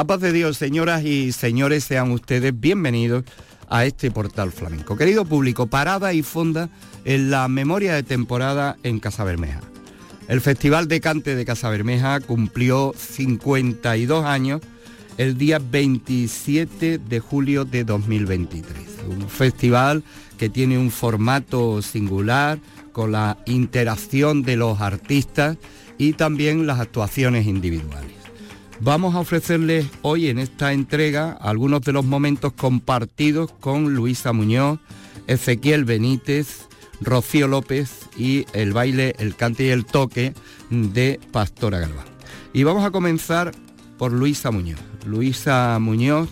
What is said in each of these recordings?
la paz de Dios, señoras y señores, sean ustedes bienvenidos a este portal flamenco. Querido público, parada y fonda en la memoria de temporada en Casa Bermeja. El Festival de Cante de Casa Bermeja cumplió 52 años el día 27 de julio de 2023. Un festival que tiene un formato singular con la interacción de los artistas y también las actuaciones individuales. Vamos a ofrecerles hoy en esta entrega algunos de los momentos compartidos con Luisa Muñoz, Ezequiel Benítez, Rocío López y el baile, el cante y el toque de Pastora Galván. Y vamos a comenzar por Luisa Muñoz. Luisa Muñoz,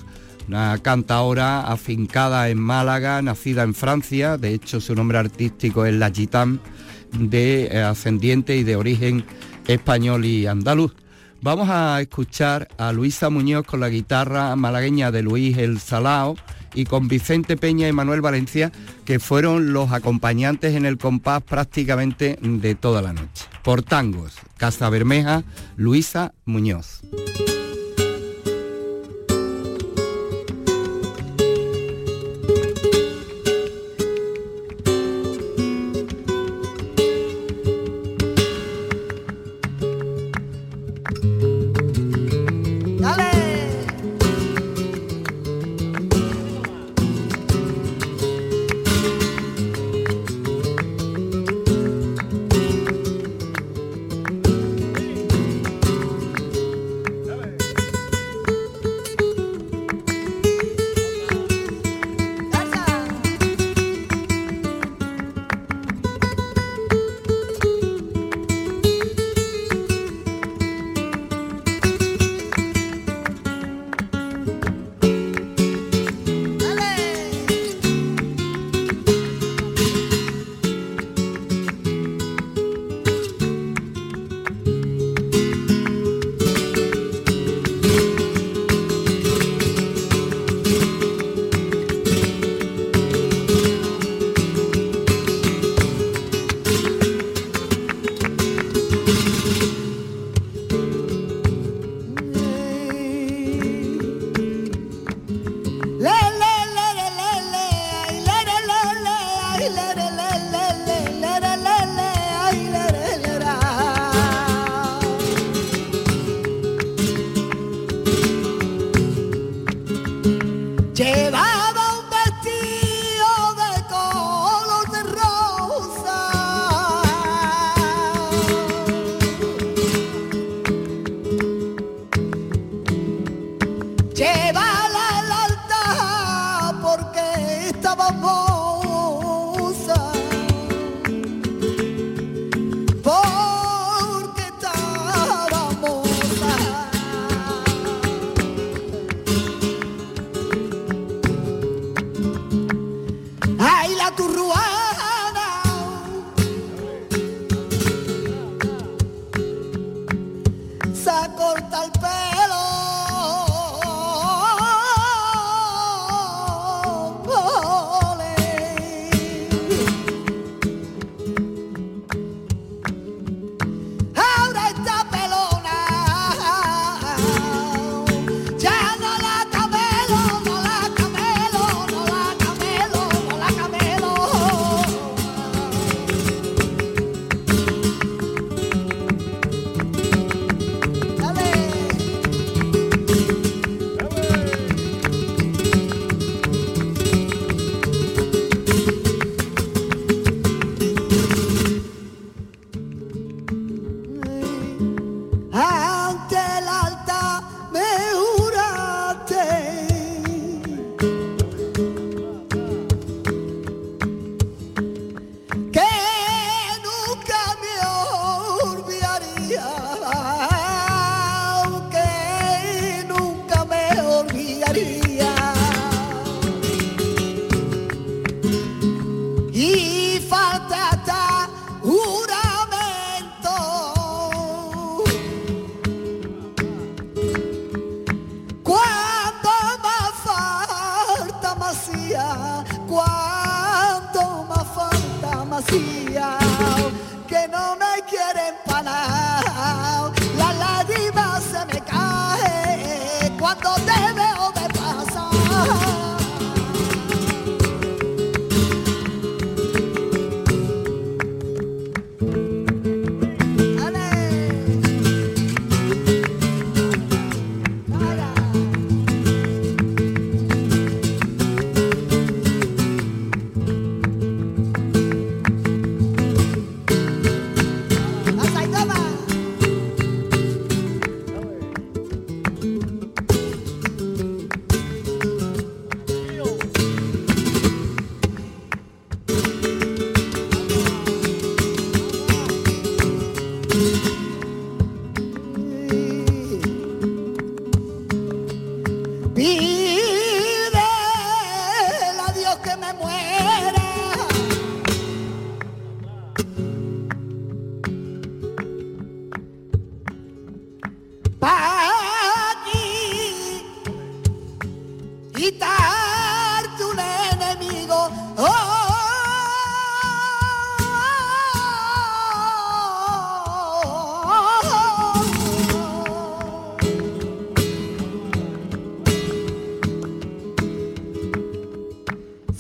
una cantaora afincada en Málaga, nacida en Francia, de hecho su nombre artístico es La Gitán, de eh, ascendiente y de origen español y andaluz. Vamos a escuchar a Luisa Muñoz con la guitarra malagueña de Luis El Salao y con Vicente Peña y Manuel Valencia, que fueron los acompañantes en el compás prácticamente de toda la noche. Por tangos, Casa Bermeja, Luisa Muñoz.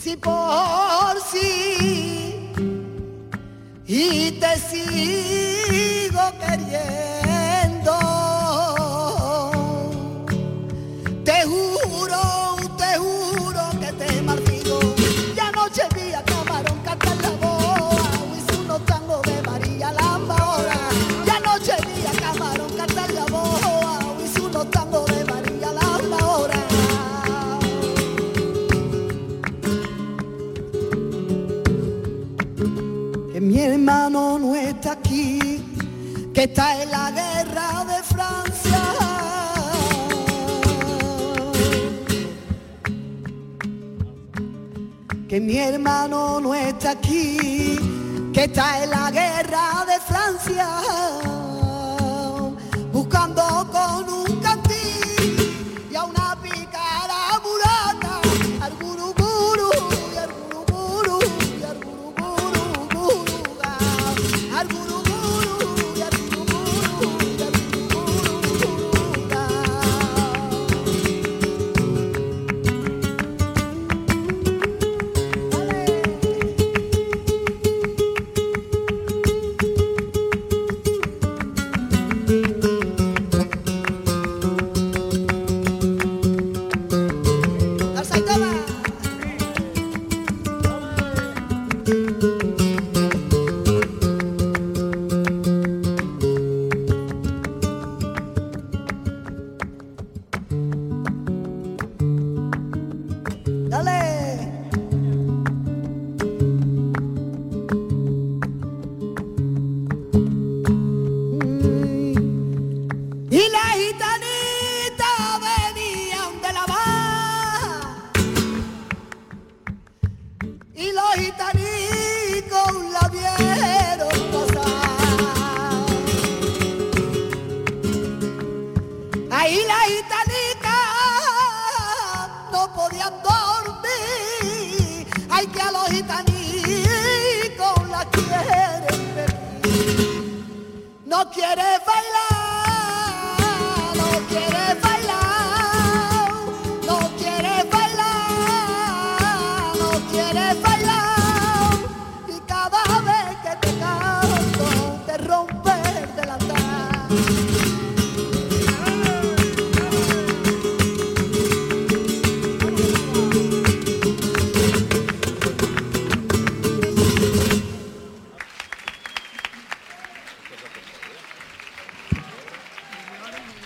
si por sí y te sigo queriendo. que está en la guerra de Francia. Que mi hermano no está aquí, que está en la guerra de Francia. 得嘞。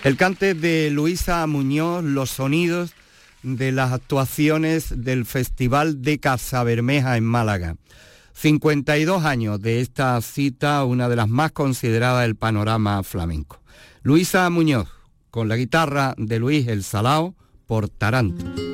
El cante de Luisa Muñoz, los sonidos de las actuaciones del Festival de Casabermeja en Málaga. 52 años de esta cita, una de las más consideradas del panorama flamenco. Luisa Muñoz, con la guitarra de Luis El Salao por Taranto.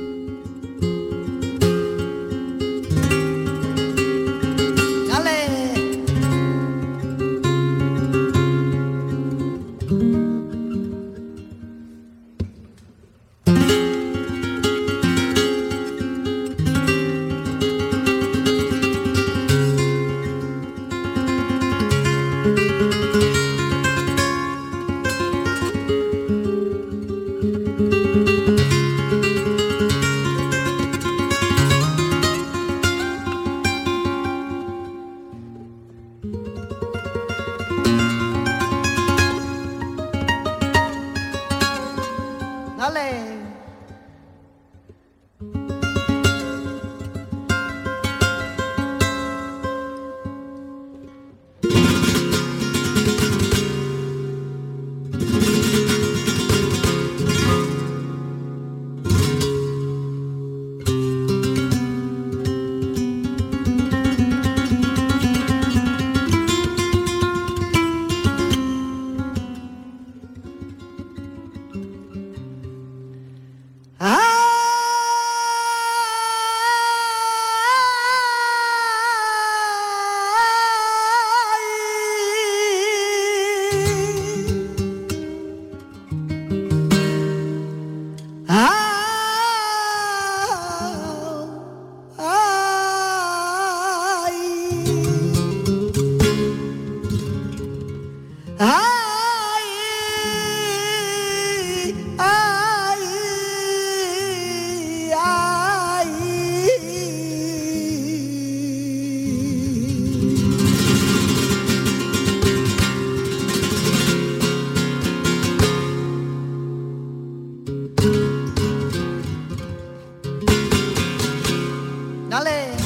Đó.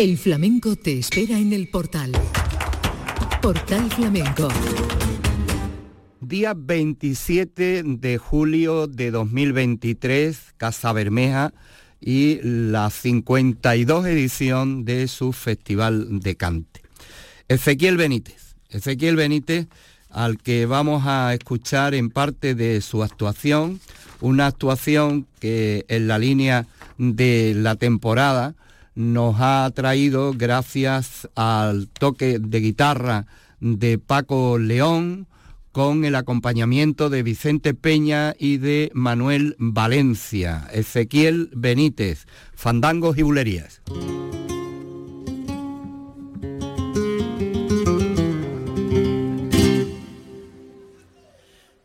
El flamenco te espera en el portal. Portal Flamenco. Día 27 de julio de 2023, Casa Bermeja y la 52 edición de su Festival de Cante. Ezequiel Benítez. Ezequiel Benítez, al que vamos a escuchar en parte de su actuación, una actuación que en la línea de la temporada nos ha traído gracias al toque de guitarra de Paco León con el acompañamiento de Vicente Peña y de Manuel Valencia, Ezequiel Benítez, Fandangos y Bulerías.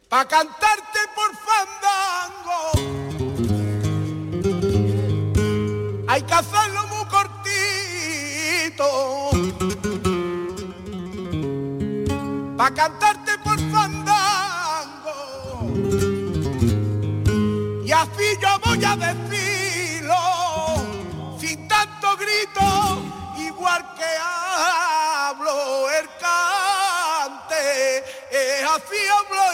Pa' cantarte por fandango hay que hacerlo Pa' cantar matarte por fandango. Y así yo voy a decirlo, sin tanto grito, igual que hablo el cante, es así hablo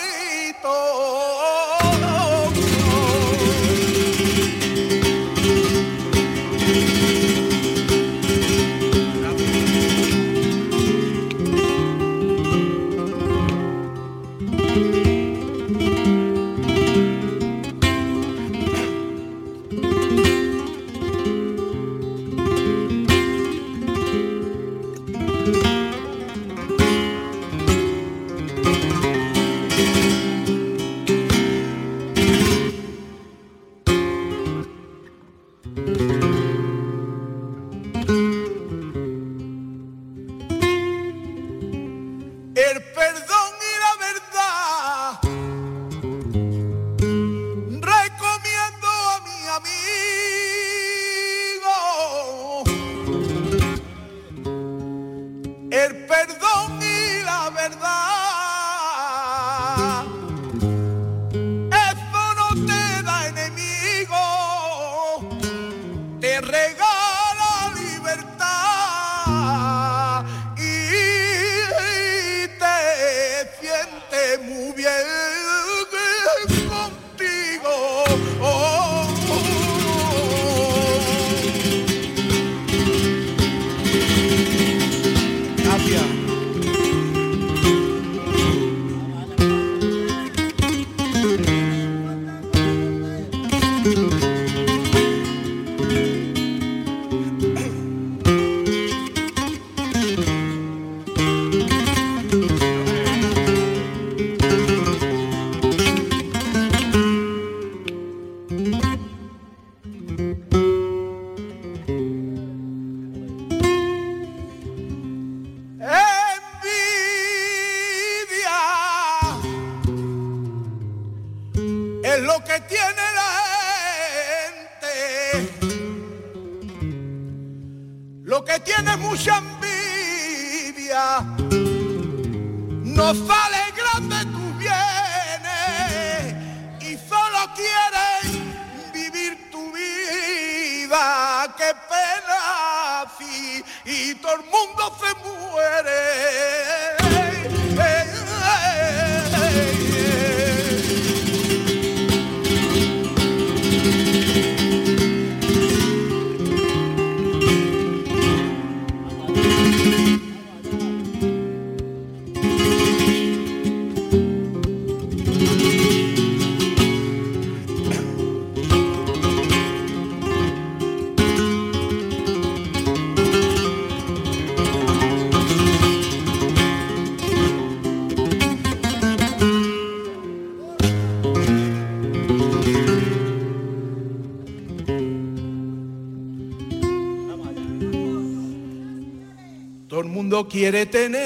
quiere tener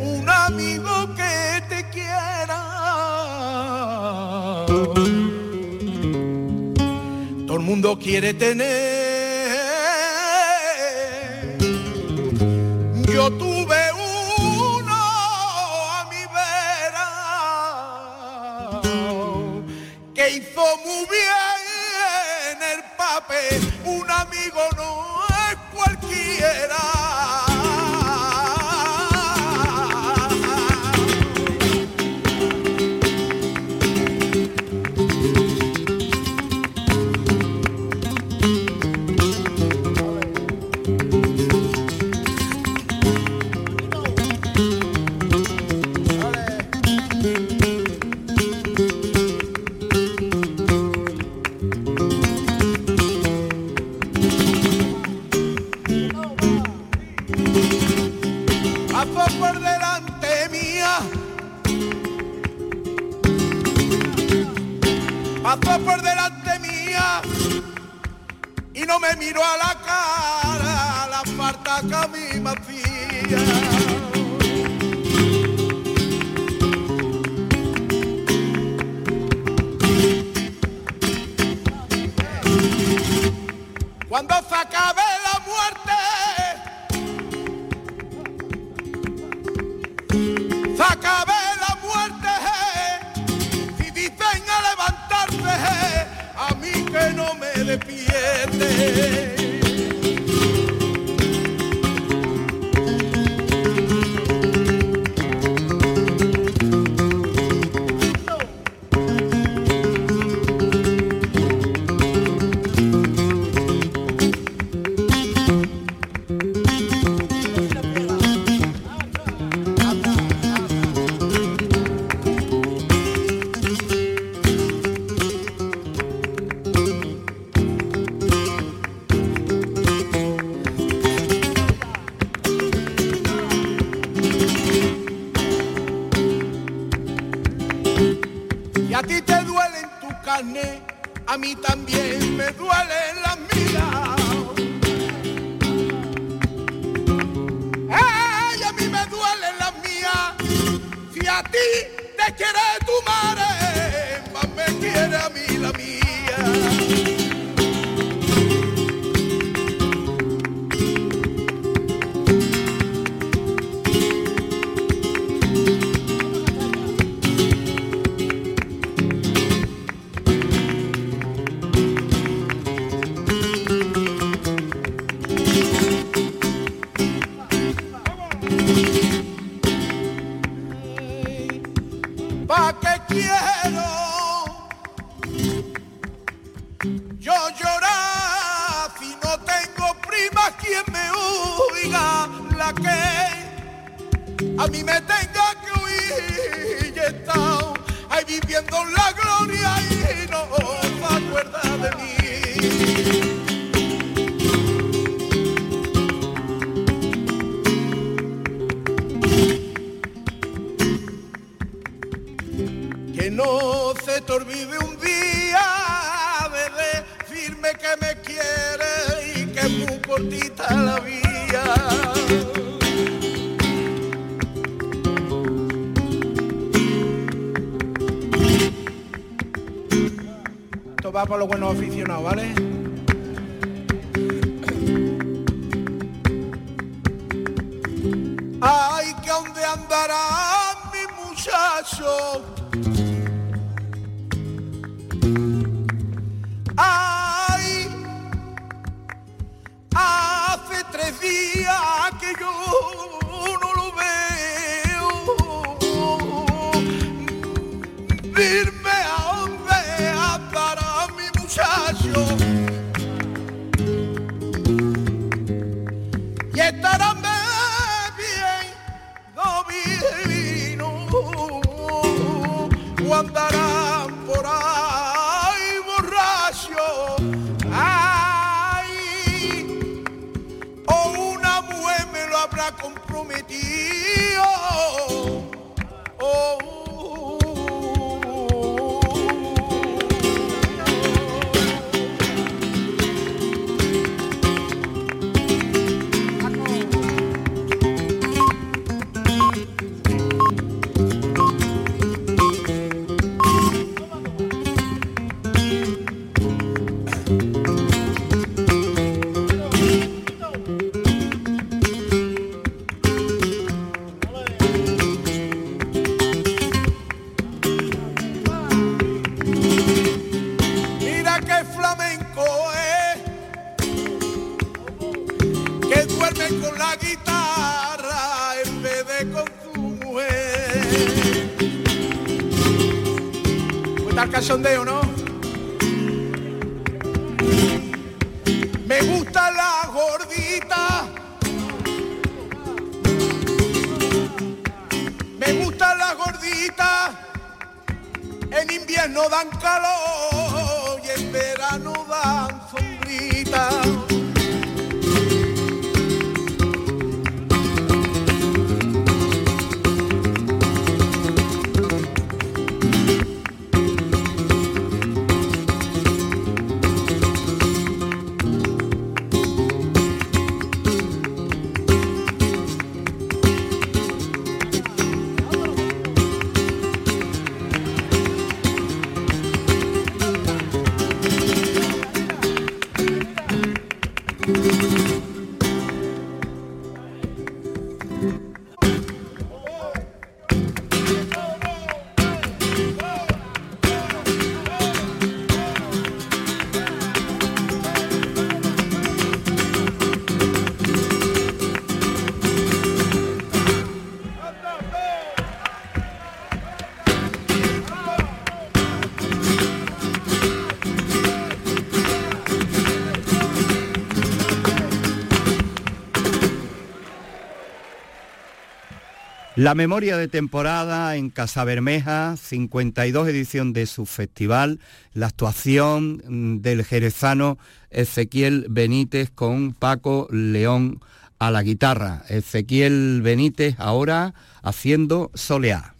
un amigo que te quiera. Todo el mundo quiere tener. Yo tuve uno a mi vera que hizo muy bien el papel. Un amigo no la vía. Esto va para los buenos aficionados, ¿vale? Ay, que dónde andará mi muchacho con la guitarra en vez de con tu mujer. Voy a cachondeo, ¿no? Me gusta la gordita. Me gusta la gordita. En invierno dan calor y en verano dan sombrita. La memoria de temporada en Casa Bermeja, 52 edición de su festival, la actuación mm, del jerezano Ezequiel Benítez con Paco León a la guitarra. Ezequiel Benítez ahora haciendo soleá.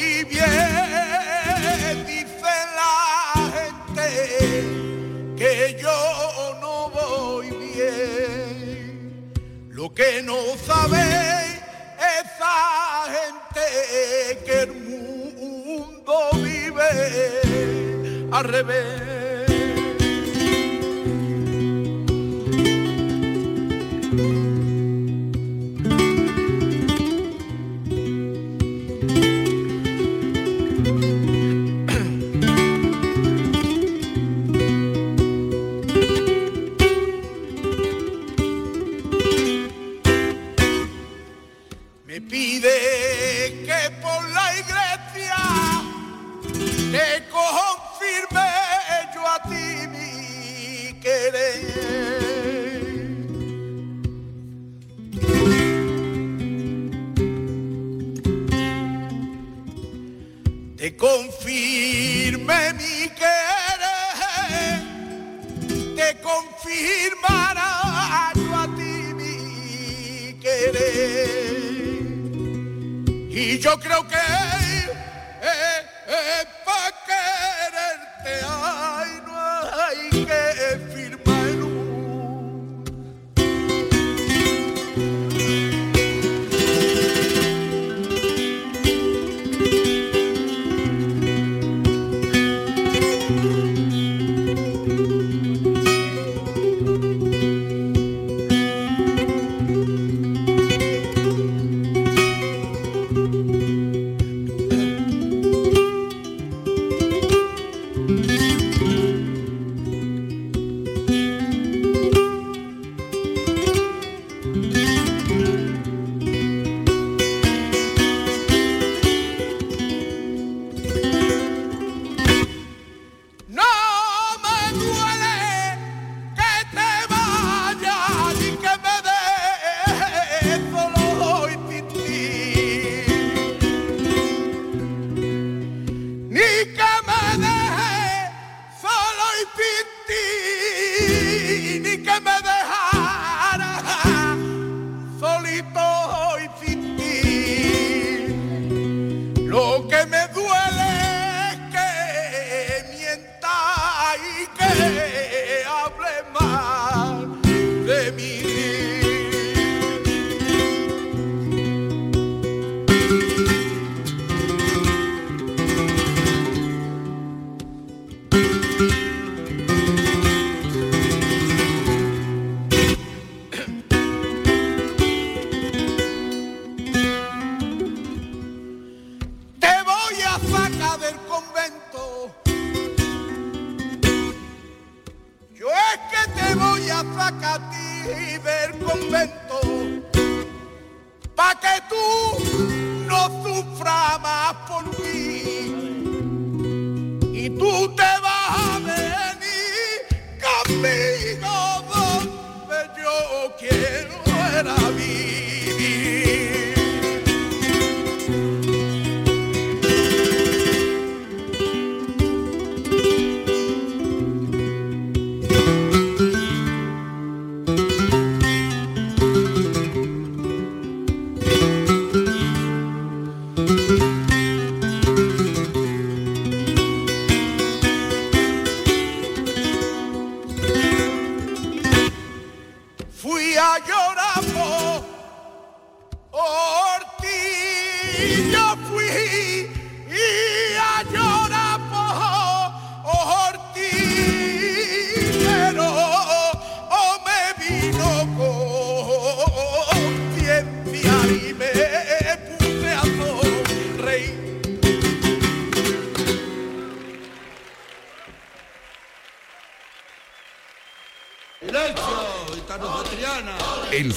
muy bien dice la gente que yo no voy bien. Lo que no sabe esa gente que el mundo vive al revés. confirme mi querer, te confirmará a ti mi querer. Y yo creo que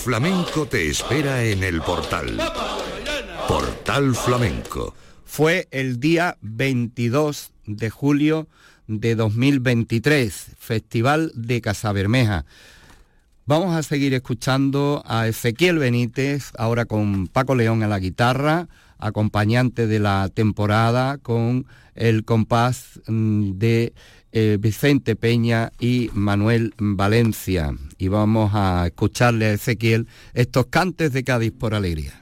flamenco te espera en el portal. Portal Flamenco. Fue el día 22 de julio de 2023, Festival de Casabermeja. Vamos a seguir escuchando a Ezequiel Benítez, ahora con Paco León a la guitarra, acompañante de la temporada, con el compás mm, de eh, Vicente Peña y Manuel Valencia. Y vamos a escucharle a Ezequiel estos cantes de Cádiz por alegría.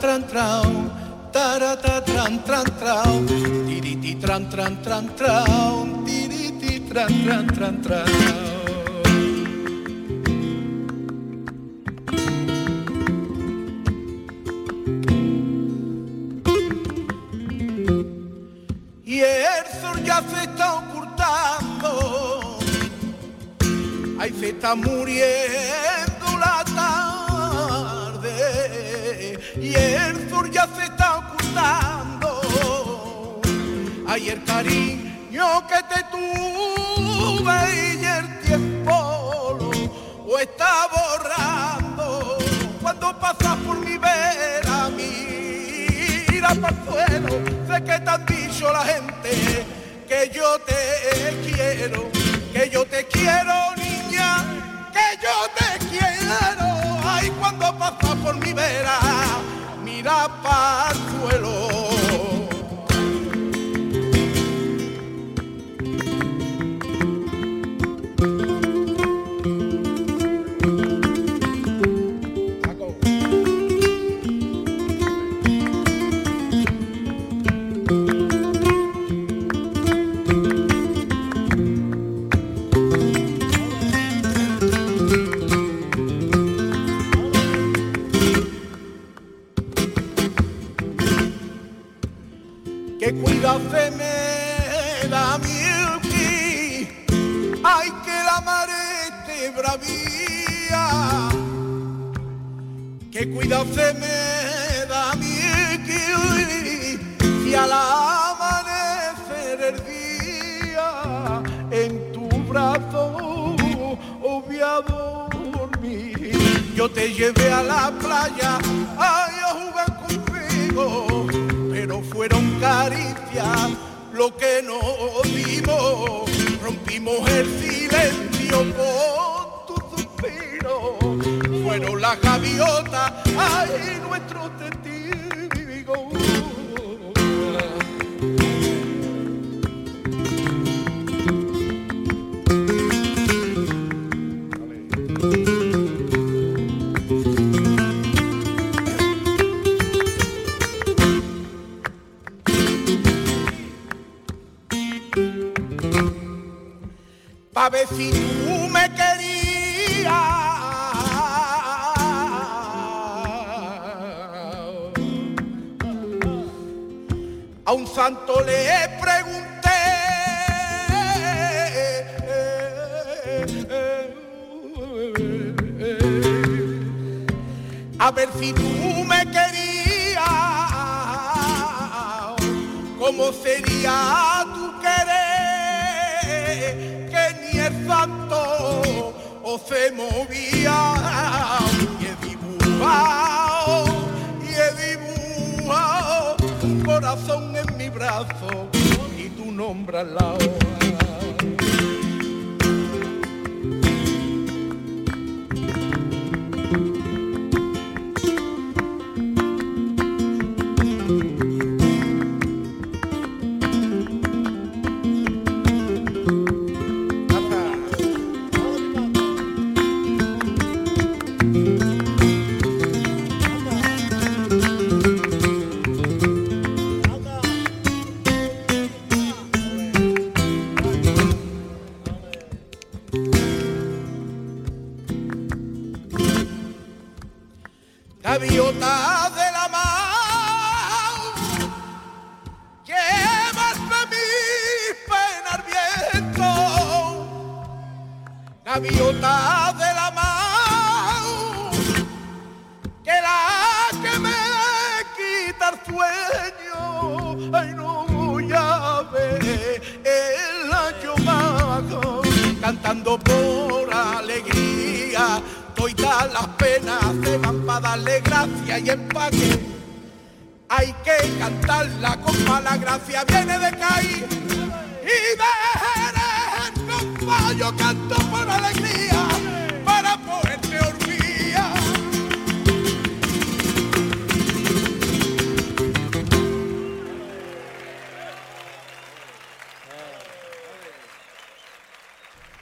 Tran tran trau, tarata tran tran trau, tiriti tran tran tran trau, tiriti tran tran tran trau. Y el sol ya se está ocultando, ahí se está muriendo cariño que ¿Cómo sería tu querer? Que ni el santo o se movía. Y he dibujado, y he dibujado corazón en mi brazo y tu nombre al lado.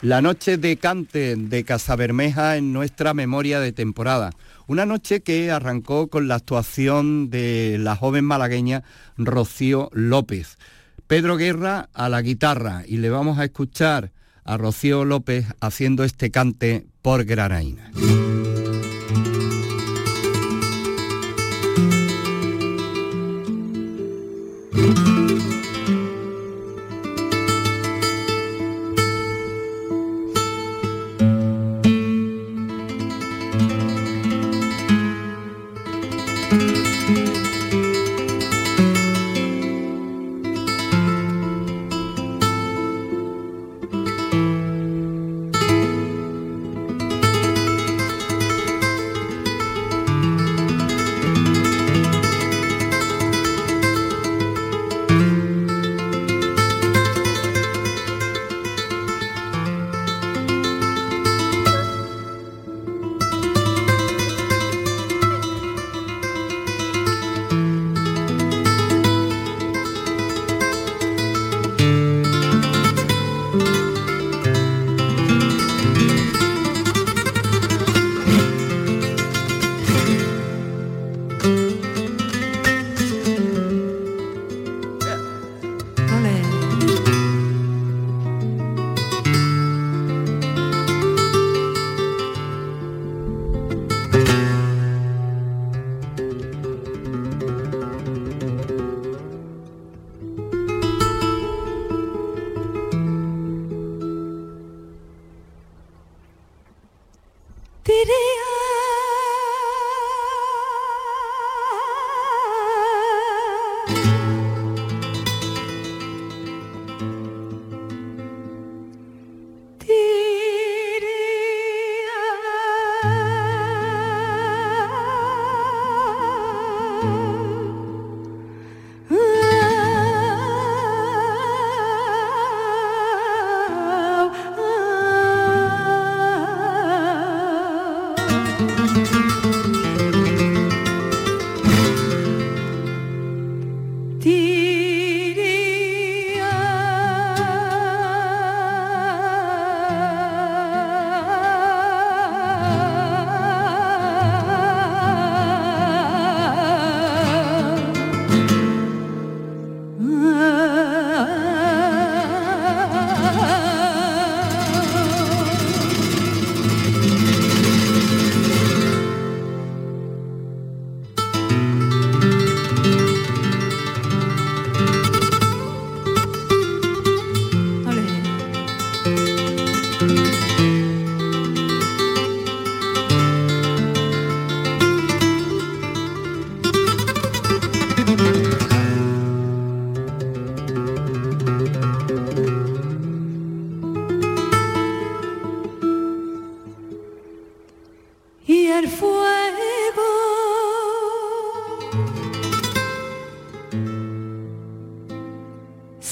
La noche de cante de Casabermeja en nuestra memoria de temporada. Una noche que arrancó con la actuación de la joven malagueña Rocío López. Pedro Guerra a la guitarra y le vamos a escuchar a Rocío López haciendo este cante por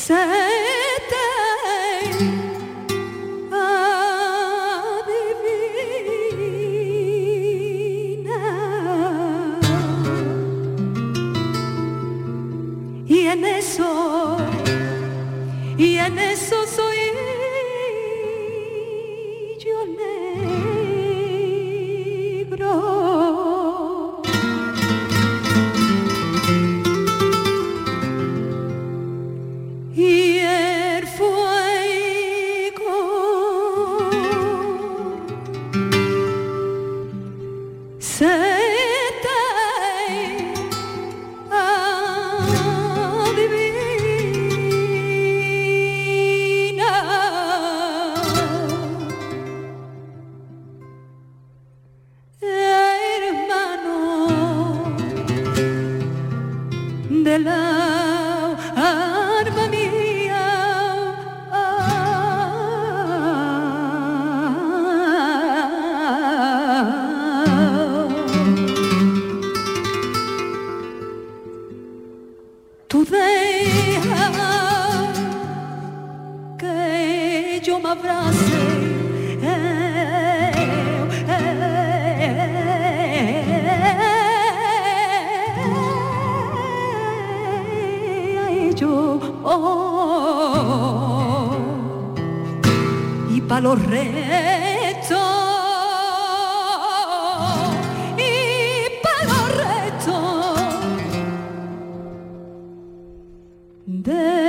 sen There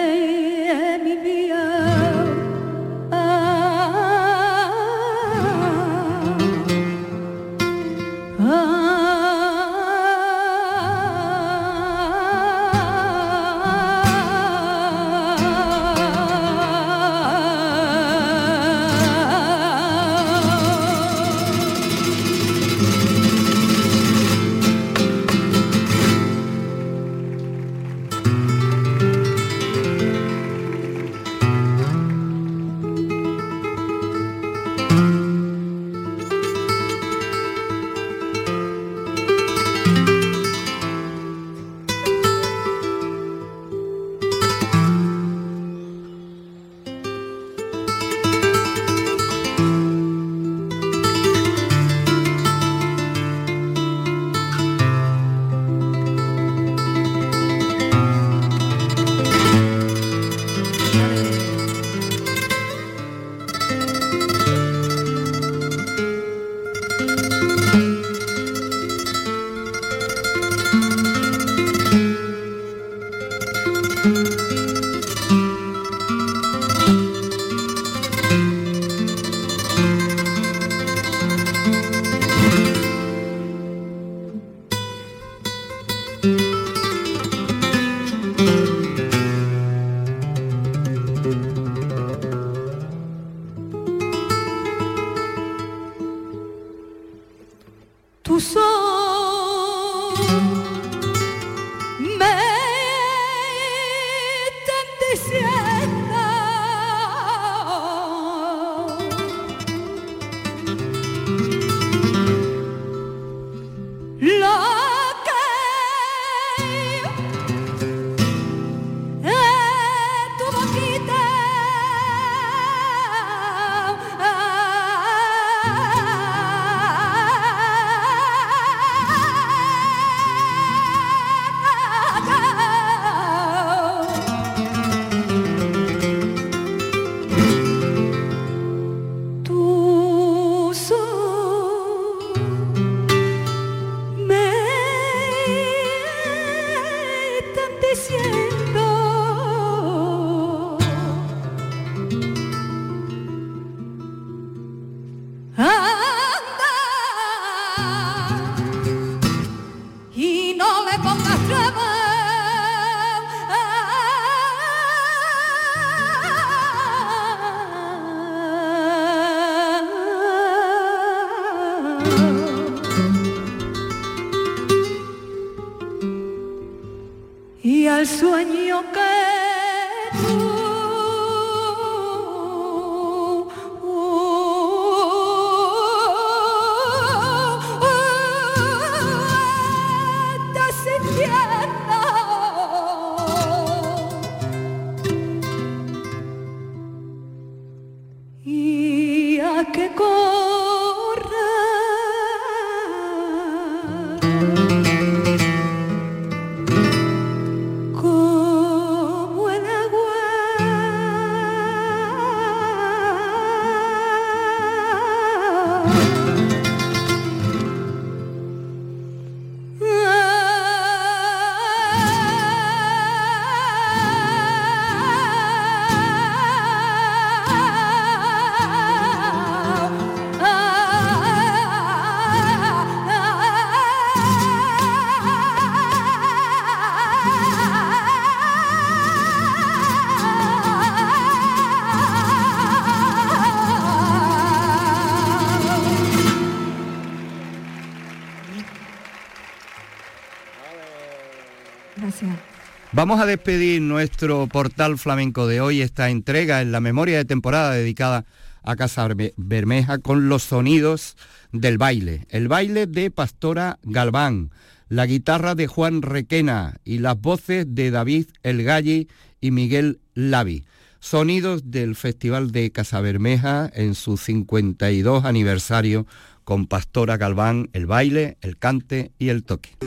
Vamos a despedir nuestro portal flamenco de hoy, esta entrega en la memoria de temporada dedicada a Casa Bermeja con los sonidos del baile. El baile de Pastora Galván, la guitarra de Juan Requena y las voces de David El Galli y Miguel Lavi. Sonidos del Festival de Casa Bermeja en su 52 aniversario con Pastora Galván, el baile, el cante y el toque.